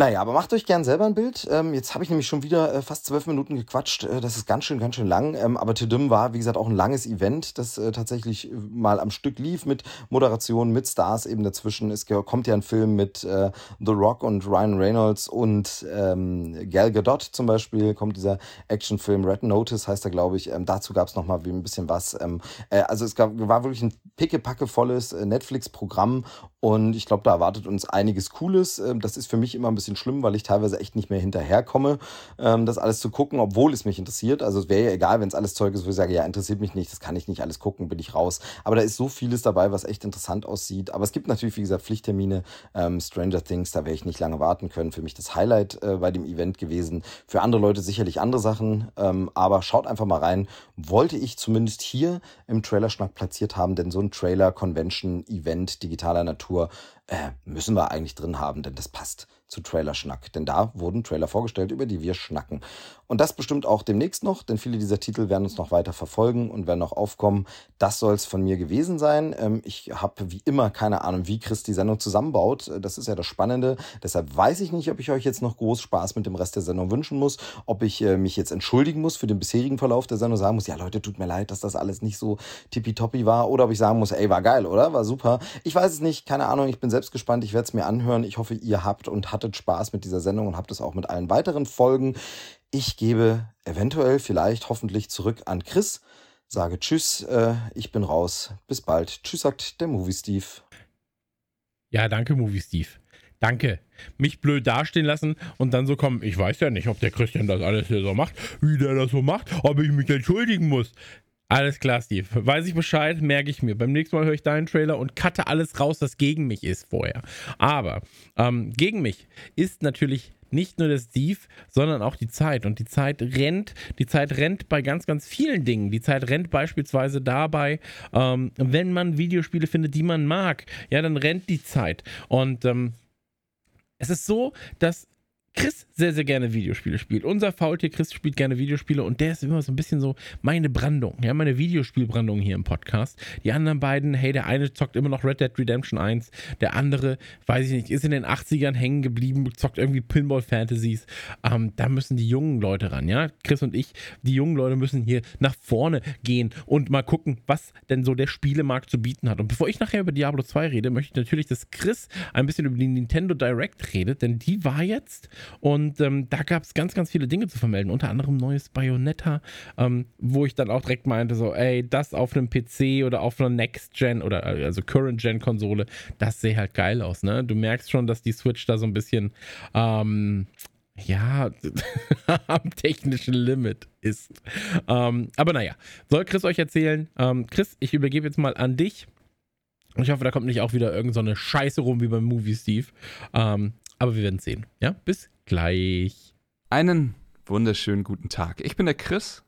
C: Naja, aber macht euch gern selber ein Bild. Ähm, jetzt habe ich nämlich schon wieder äh, fast zwölf Minuten gequatscht. Äh, das ist ganz schön, ganz schön lang. Ähm, aber Tidum war, wie gesagt, auch ein langes Event, das äh, tatsächlich äh, mal am Stück lief mit Moderation, mit Stars eben dazwischen. Es kommt ja ein Film mit äh, The Rock und Ryan Reynolds und ähm, Gal Gadot zum Beispiel. Kommt dieser Actionfilm Red Notice, heißt er, glaube ich. Ähm, dazu gab es nochmal ein bisschen was. Ähm, äh, also es gab, war wirklich ein pickepackevolles Netflix-Programm und ich glaube, da erwartet uns einiges Cooles. Ähm, das ist für mich immer ein bisschen schlimm, weil ich teilweise echt nicht mehr hinterherkomme, ähm, das alles zu gucken, obwohl es mich interessiert. Also es wäre ja egal, wenn es alles Zeug ist, wo ich sage, ja, interessiert mich nicht, das kann ich nicht alles gucken, bin ich raus. Aber da ist so vieles dabei, was echt interessant aussieht. Aber es gibt natürlich, wie gesagt, Pflichttermine. Ähm, Stranger Things, da werde ich nicht lange warten können. Für mich das Highlight äh, bei dem Event gewesen. Für andere Leute sicherlich andere Sachen. Aber schaut einfach mal rein. Wollte ich zumindest hier im Trailerschnack platziert haben, denn so ein Trailer, Convention, Event digitaler Natur äh, müssen wir eigentlich drin haben, denn das passt zu Trailer-Schnack. Denn da wurden Trailer vorgestellt, über die wir schnacken. Und das bestimmt auch demnächst noch, denn viele dieser Titel werden uns noch weiter verfolgen und werden noch aufkommen. Das soll es von mir gewesen sein. Ähm, ich habe wie immer keine Ahnung, wie Chris die Sendung zusammenbaut. Das ist ja das Spannende. Deshalb weiß ich nicht, ob ich euch jetzt noch groß Spaß mit dem Rest der Sendung wünschen muss, ob ich äh, mich jetzt entschuldigen muss für den bisherigen Verlauf der Sendung, sagen muss, ja Leute, tut mir leid, dass das alles nicht so tippitoppi war, oder ob ich sagen muss, ey, war geil, oder? War super. Ich weiß es nicht, keine Ahnung, ich bin selbst gespannt, ich werde es mir anhören. Ich hoffe, ihr habt und hattet Spaß mit dieser Sendung und habt es auch mit allen weiteren Folgen. Ich gebe eventuell, vielleicht, hoffentlich zurück an Chris. Sage Tschüss, äh, ich bin raus. Bis bald. Tschüss, sagt der Movie Steve.
A: Ja, danke, Movie Steve. Danke. Mich blöd dastehen lassen und dann so kommen. Ich weiß ja nicht, ob der Christian das alles hier so macht, wie der das so macht, ob ich mich entschuldigen muss. Alles klar, Steve. Weiß ich Bescheid, merke ich mir. Beim nächsten Mal höre ich deinen Trailer und cutte alles raus, was gegen mich ist vorher. Aber ähm, gegen mich ist natürlich nicht nur der Steve, sondern auch die Zeit. Und die Zeit rennt. Die Zeit rennt bei ganz, ganz vielen Dingen. Die Zeit rennt beispielsweise dabei, ähm, wenn man Videospiele findet, die man mag. Ja, dann rennt die Zeit. Und ähm, es ist so, dass Chris sehr, sehr gerne Videospiele spielt. Unser Faultier Chris spielt gerne Videospiele und der ist immer so ein bisschen so meine Brandung, ja, meine Videospielbrandung hier im Podcast. Die anderen beiden, hey, der eine zockt immer noch Red Dead Redemption 1, der andere, weiß ich nicht, ist in den 80ern hängen geblieben, zockt irgendwie Pinball Fantasies. Ähm, da müssen die jungen Leute ran, ja. Chris und ich, die jungen Leute müssen hier nach vorne gehen und mal gucken, was denn so der Spielemarkt zu bieten hat. Und bevor ich nachher über Diablo 2 rede, möchte ich natürlich, dass Chris ein bisschen über die Nintendo Direct redet, denn die war jetzt und ähm, da gab es ganz, ganz viele Dinge zu vermelden. Unter anderem neues Bayonetta, ähm, wo ich dann auch direkt meinte, so, ey, das auf einem PC oder auf einer Next-Gen oder äh, also Current-Gen-Konsole, das sähe halt geil aus, ne? Du merkst schon, dass die Switch da so ein bisschen, ähm, ja, am technischen Limit ist. Ähm, aber naja, soll Chris euch erzählen? Ähm, Chris, ich übergebe jetzt mal an dich. Ich hoffe, da kommt nicht auch wieder irgendeine so Scheiße rum wie beim Movie Steve. Ähm, aber wir werden sehen. Ja, bis gleich.
D: Einen wunderschönen guten Tag. Ich bin der Chris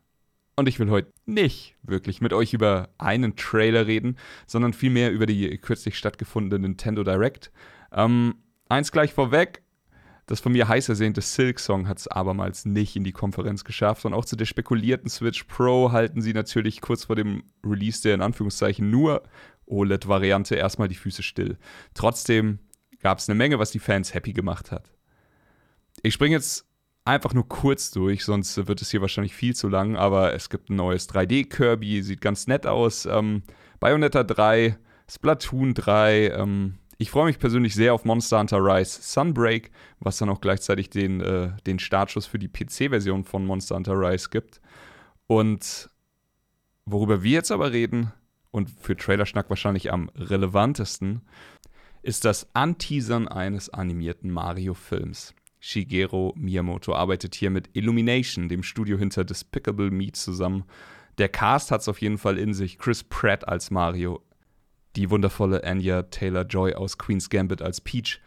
D: und ich will heute nicht wirklich mit euch über einen Trailer reden, sondern vielmehr über die kürzlich stattgefundene Nintendo Direct. Ähm, eins gleich vorweg. Das von mir heiß ersehnte Silk Song hat es abermals nicht in die Konferenz geschafft und auch zu der spekulierten Switch Pro halten sie natürlich kurz vor dem Release der in Anführungszeichen nur OLED-Variante erstmal die Füße still. Trotzdem gab es eine Menge, was die Fans happy gemacht hat. Ich springe jetzt einfach nur kurz durch, sonst wird es hier wahrscheinlich viel zu lang, aber es gibt ein neues 3D-Kirby, sieht ganz nett aus. Ähm, Bayonetta 3, Splatoon 3, ähm, ich freue mich persönlich sehr auf Monster Hunter Rise Sunbreak, was dann auch gleichzeitig den, äh, den Startschuss für die PC-Version von Monster Hunter Rise gibt. Und worüber wir jetzt aber reden, und für Trailerschnack wahrscheinlich am relevantesten, ist das Anteasern eines animierten Mario-Films. Shigeru Miyamoto arbeitet hier mit Illumination, dem Studio hinter Despicable Me, zusammen. Der Cast hat es auf jeden Fall in sich. Chris Pratt als Mario, die wundervolle Anya Taylor-Joy aus Queen's Gambit als Peach,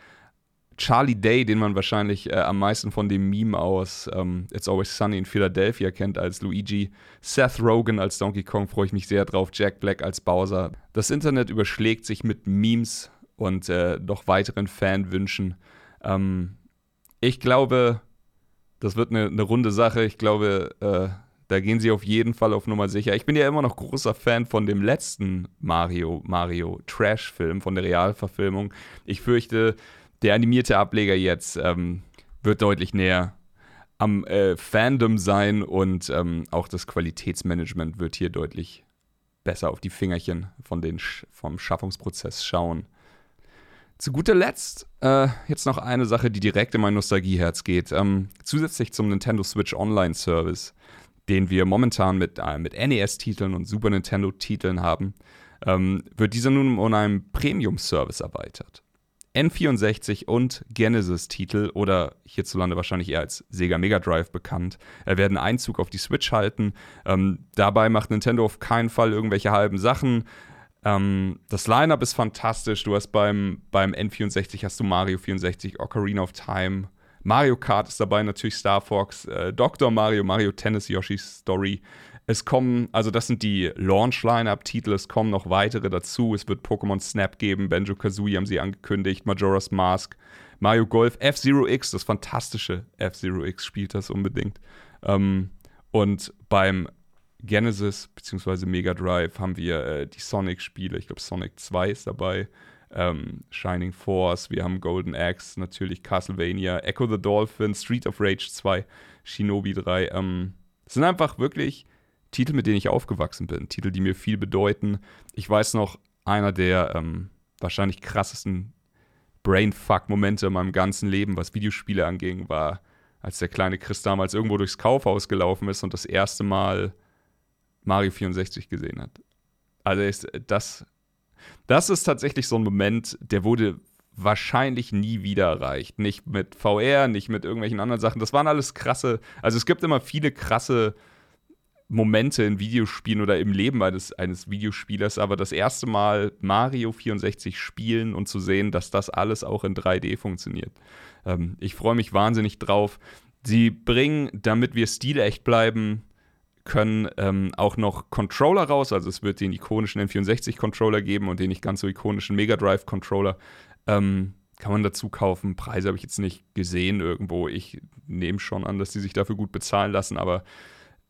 D: Charlie Day, den man wahrscheinlich äh, am meisten von dem Meme aus ähm, It's Always Sunny in Philadelphia kennt als Luigi, Seth Rogen als Donkey Kong, freue ich mich sehr drauf, Jack Black als Bowser. Das Internet überschlägt sich mit Memes und äh, noch weiteren Fanwünschen. Ähm, ich glaube, das wird eine, eine runde Sache. Ich glaube, äh, da gehen sie auf jeden Fall auf Nummer sicher. Ich bin ja immer noch großer Fan von dem letzten Mario, Mario Trash-Film, von der Realverfilmung. Ich fürchte, der animierte Ableger jetzt ähm, wird deutlich näher am äh, Fandom sein und ähm, auch das Qualitätsmanagement wird hier deutlich besser auf die Fingerchen von den vom Schaffungsprozess schauen. Zu guter Letzt äh, jetzt noch eine Sache, die direkt in mein Nostalgieherz geht. Ähm, zusätzlich zum Nintendo Switch Online Service, den wir momentan mit, äh, mit NES-Titeln und Super Nintendo-Titeln haben, ähm, wird dieser nun um einen Premium-Service erweitert. N64 und Genesis-Titel oder hierzulande wahrscheinlich eher als Sega Mega Drive bekannt, äh, werden Einzug auf die Switch halten. Ähm, dabei macht Nintendo auf keinen Fall irgendwelche halben Sachen. Ähm, das Line-Up ist fantastisch. Du hast beim, beim N64 hast du Mario 64, Ocarina of Time, Mario Kart ist dabei, natürlich Star Fox, äh, Dr. Mario, Mario Tennis, Yoshi's Story. Es kommen, also das sind die Launch-Line-Up-Titel, es kommen noch weitere dazu. Es wird Pokémon Snap geben, Banjo Kazooie haben sie angekündigt, Majora's Mask, Mario Golf, F-Zero X, das fantastische F-Zero X spielt das unbedingt. Ähm, und beim Genesis bzw. Mega Drive haben wir äh, die Sonic-Spiele. Ich glaube, Sonic 2 ist dabei. Ähm, Shining Force, wir haben Golden Axe, natürlich Castlevania, Echo the Dolphin, Street of Rage 2, Shinobi 3. Ähm, das sind einfach wirklich Titel, mit denen ich aufgewachsen bin. Titel, die mir viel bedeuten. Ich weiß noch, einer der ähm, wahrscheinlich krassesten Brainfuck-Momente in meinem ganzen Leben, was Videospiele anging, war, als der kleine Chris damals irgendwo durchs Kaufhaus gelaufen ist und das erste Mal Mario 64 gesehen hat. Also ist, das, das ist tatsächlich so ein Moment, der wurde wahrscheinlich nie wieder erreicht. Nicht mit VR, nicht mit irgendwelchen anderen Sachen. Das waren alles krasse. Also es gibt immer viele krasse Momente in Videospielen oder im Leben eines, eines Videospielers, aber das erste Mal Mario 64 spielen und zu sehen, dass das alles auch in 3D funktioniert. Ähm, ich freue mich wahnsinnig drauf. Sie bringen, damit wir stilecht bleiben können, ähm, auch noch Controller raus. Also es wird den ikonischen N64-Controller geben und den nicht ganz so ikonischen Mega Drive-Controller. Ähm, kann man dazu kaufen. Preise habe ich jetzt nicht gesehen irgendwo. Ich nehme schon an, dass die sich dafür gut bezahlen lassen, aber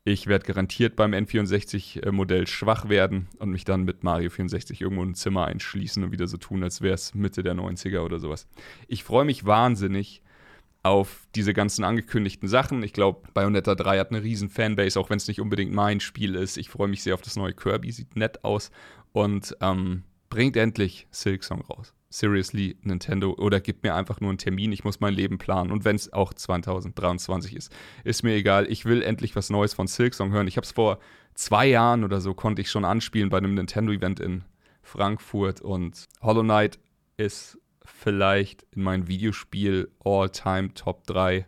D: ich werde garantiert beim N64-Modell schwach werden und mich dann mit Mario 64 irgendwo in ein Zimmer einschließen und wieder so tun, als wäre es Mitte der 90er oder sowas. Ich freue mich wahnsinnig auf diese ganzen angekündigten Sachen. Ich glaube, Bayonetta 3 hat eine riesen Fanbase, auch wenn es nicht unbedingt mein Spiel ist. Ich freue mich sehr auf das neue Kirby, sieht nett aus und ähm, bringt endlich Silksong raus seriously Nintendo oder gib mir einfach nur einen Termin, ich muss mein Leben planen. Und wenn es auch 2023 ist, ist mir egal. Ich will endlich was Neues von Silksong hören. Ich habe es vor zwei Jahren oder so, konnte ich schon anspielen bei einem Nintendo-Event in Frankfurt. Und Hollow Knight ist vielleicht in meinem Videospiel All-Time Top 3.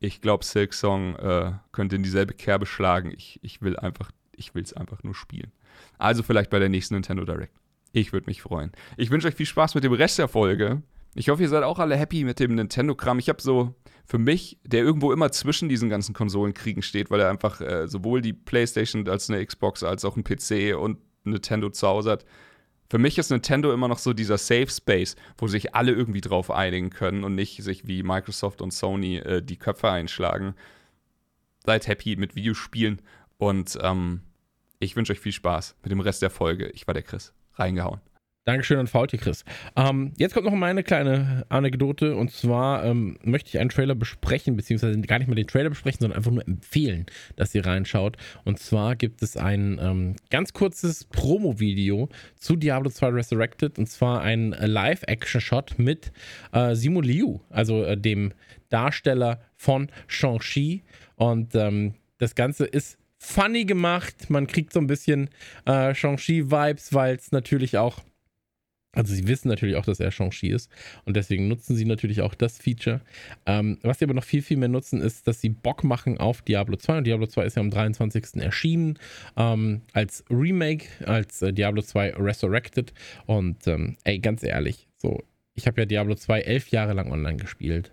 D: Ich glaube, Silksong äh, könnte in dieselbe Kerbe schlagen. Ich, ich will einfach, ich will es einfach nur spielen. Also vielleicht bei der nächsten Nintendo Direct. Ich würde mich freuen. Ich wünsche euch viel Spaß mit dem Rest der Folge. Ich hoffe, ihr seid auch alle happy mit dem Nintendo-Kram. Ich habe so für mich, der irgendwo immer zwischen diesen ganzen Konsolenkriegen steht, weil er einfach äh, sowohl die PlayStation als eine Xbox als auch ein PC und Nintendo zu Hause hat. Für mich ist Nintendo immer noch so dieser Safe Space, wo sich alle irgendwie drauf einigen können und nicht sich wie Microsoft und Sony äh, die Köpfe einschlagen. Seid happy mit Videospielen und ähm, ich wünsche euch viel Spaß mit dem Rest der Folge. Ich war der Chris reingehauen.
A: Dankeschön an VT Chris. Ähm, jetzt kommt noch mal eine kleine Anekdote und zwar ähm, möchte ich einen Trailer besprechen, beziehungsweise gar nicht mehr den Trailer besprechen, sondern einfach nur empfehlen, dass ihr reinschaut. Und zwar gibt es ein ähm, ganz kurzes Promo-Video zu Diablo 2 Resurrected und zwar ein Live-Action-Shot mit äh, Simu Liu, also äh, dem Darsteller von Shang-Chi. Und ähm, das Ganze ist funny gemacht. Man kriegt so ein bisschen äh, Shang-Chi-Vibes, weil es natürlich auch. Also sie wissen natürlich auch, dass er Shang-Chi ist und deswegen nutzen sie natürlich auch das Feature. Ähm, was sie aber noch viel, viel mehr nutzen, ist, dass sie Bock machen auf Diablo 2 und Diablo 2 ist ja am 23. erschienen ähm, als Remake, als äh, Diablo 2 Resurrected und ähm, ey, ganz ehrlich, so, ich habe ja Diablo 2 elf Jahre lang online gespielt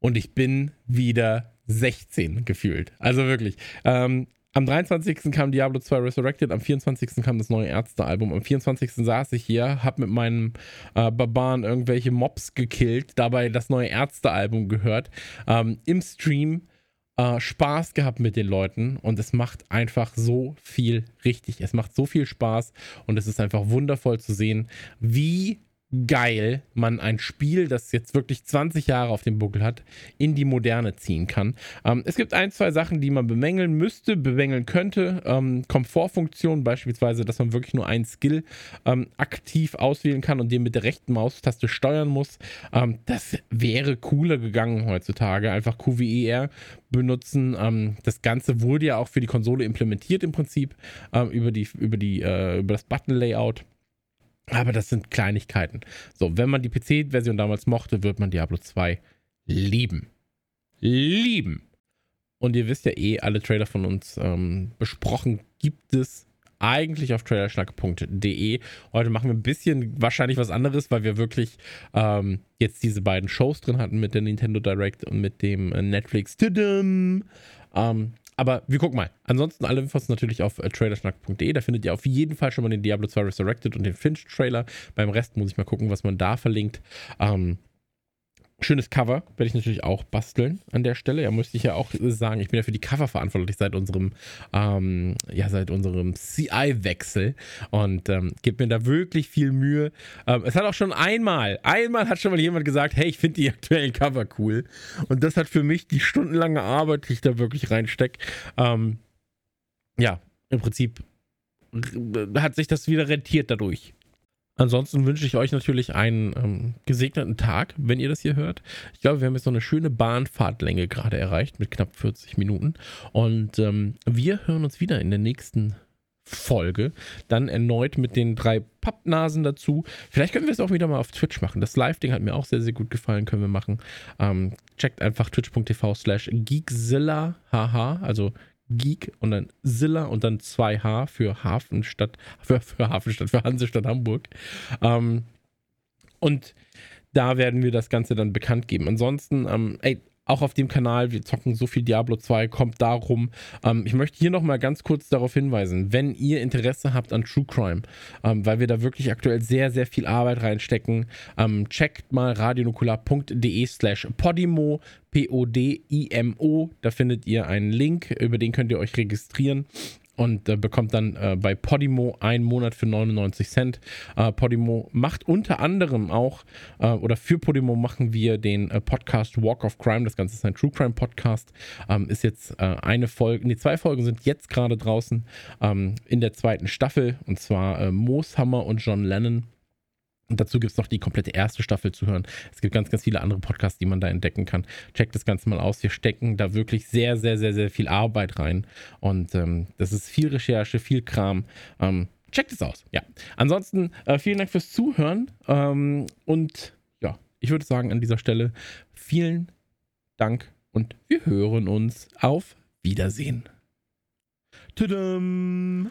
A: und ich bin wieder 16 gefühlt. Also wirklich. Ähm, am 23. kam Diablo 2 Resurrected, am 24. kam das neue Ärzte-Album. Am 24. saß ich hier, hab mit meinem äh, Barbaren irgendwelche Mobs gekillt, dabei das neue Ärzte-Album gehört, ähm, im Stream äh, Spaß gehabt mit den Leuten und es macht einfach so viel richtig. Es macht so viel Spaß und es ist einfach wundervoll zu sehen, wie geil man ein Spiel, das jetzt wirklich 20 Jahre auf dem Buckel hat, in die Moderne ziehen kann. Ähm, es gibt ein, zwei Sachen, die man bemängeln müsste, bemängeln könnte. Ähm, Komfortfunktion beispielsweise, dass man wirklich nur einen Skill ähm, aktiv auswählen kann und den mit der rechten Maustaste steuern muss. Ähm, das wäre cooler gegangen heutzutage. Einfach QWER benutzen. Ähm, das Ganze wurde ja auch für die Konsole implementiert im Prinzip ähm, über, die, über, die, äh, über das Button-Layout. Aber das sind Kleinigkeiten. So, wenn man die PC-Version damals mochte, wird man Diablo 2 lieben. Lieben. Und ihr wisst ja eh, alle Trailer von uns ähm, besprochen gibt es eigentlich auf trailerschnack.de. Heute machen wir ein bisschen wahrscheinlich was anderes, weil wir wirklich ähm, jetzt diese beiden Shows drin hatten mit der Nintendo Direct und mit dem äh, Netflix. Tudum. Ähm, aber wir gucken mal. Ansonsten alle Infos natürlich auf äh, trailerschnack.de. Da findet ihr auf jeden Fall schon mal den Diablo 2 Resurrected und den Finch-Trailer. Beim Rest muss ich mal gucken, was man da verlinkt. Ähm, Schönes Cover werde ich natürlich auch basteln an der Stelle. Ja, möchte ich ja auch sagen, ich bin ja für die Cover verantwortlich seit unserem, ähm, ja, seit unserem CI-Wechsel und ähm, gebe mir da wirklich viel Mühe. Ähm, es hat auch schon einmal, einmal hat schon mal jemand gesagt, hey, ich finde die aktuellen Cover cool. Und das hat für mich die stundenlange Arbeit, die ich da wirklich reinstecke, ähm, ja, im Prinzip hat sich das wieder rentiert dadurch. Ansonsten wünsche ich euch natürlich einen ähm, gesegneten Tag, wenn ihr das hier hört. Ich glaube, wir haben jetzt noch eine schöne Bahnfahrtlänge gerade erreicht mit knapp 40 Minuten. Und ähm, wir hören uns wieder in der nächsten Folge. Dann erneut mit den drei Pappnasen dazu. Vielleicht können wir es auch wieder mal auf Twitch machen. Das Live-Ding hat mir auch sehr, sehr gut gefallen. Können wir machen. Ähm, checkt einfach twitch.tv slash geekzilla, haha, also Geek und dann Zilla und dann 2H für Hafenstadt, für, für Hafenstadt, für Hansestadt Hamburg. Ähm, und da werden wir das Ganze dann bekannt geben. Ansonsten, ähm, ey, auch auf dem Kanal, wir zocken so viel Diablo 2, kommt darum. Ähm, ich möchte hier nochmal ganz kurz darauf hinweisen, wenn ihr Interesse habt an True Crime, ähm, weil wir da wirklich aktuell sehr, sehr viel Arbeit reinstecken, ähm, checkt mal radionukular.de slash podimo, P-O-D-I-M-O, da findet ihr einen Link, über den könnt ihr euch registrieren und äh, bekommt dann äh, bei Podimo einen Monat für 99 Cent. Äh, Podimo macht unter anderem auch, äh, oder für Podimo machen wir den äh, Podcast Walk of Crime. Das Ganze ist ein True Crime Podcast. Ähm, ist jetzt äh, eine Folge, nee, zwei Folgen sind jetzt gerade draußen ähm, in der zweiten Staffel und zwar Mooshammer und John Lennon. Und dazu gibt es noch die komplette erste Staffel zu hören. Es gibt ganz, ganz viele andere Podcasts, die man da entdecken kann. Checkt das Ganze mal aus. Wir stecken da wirklich sehr, sehr, sehr, sehr viel Arbeit rein. Und ähm, das ist viel Recherche, viel Kram. Ähm, checkt es aus. Ja. Ansonsten äh, vielen Dank fürs Zuhören. Ähm, und ja, ich würde sagen an dieser Stelle vielen Dank und wir hören uns. Auf Wiedersehen. Tudum.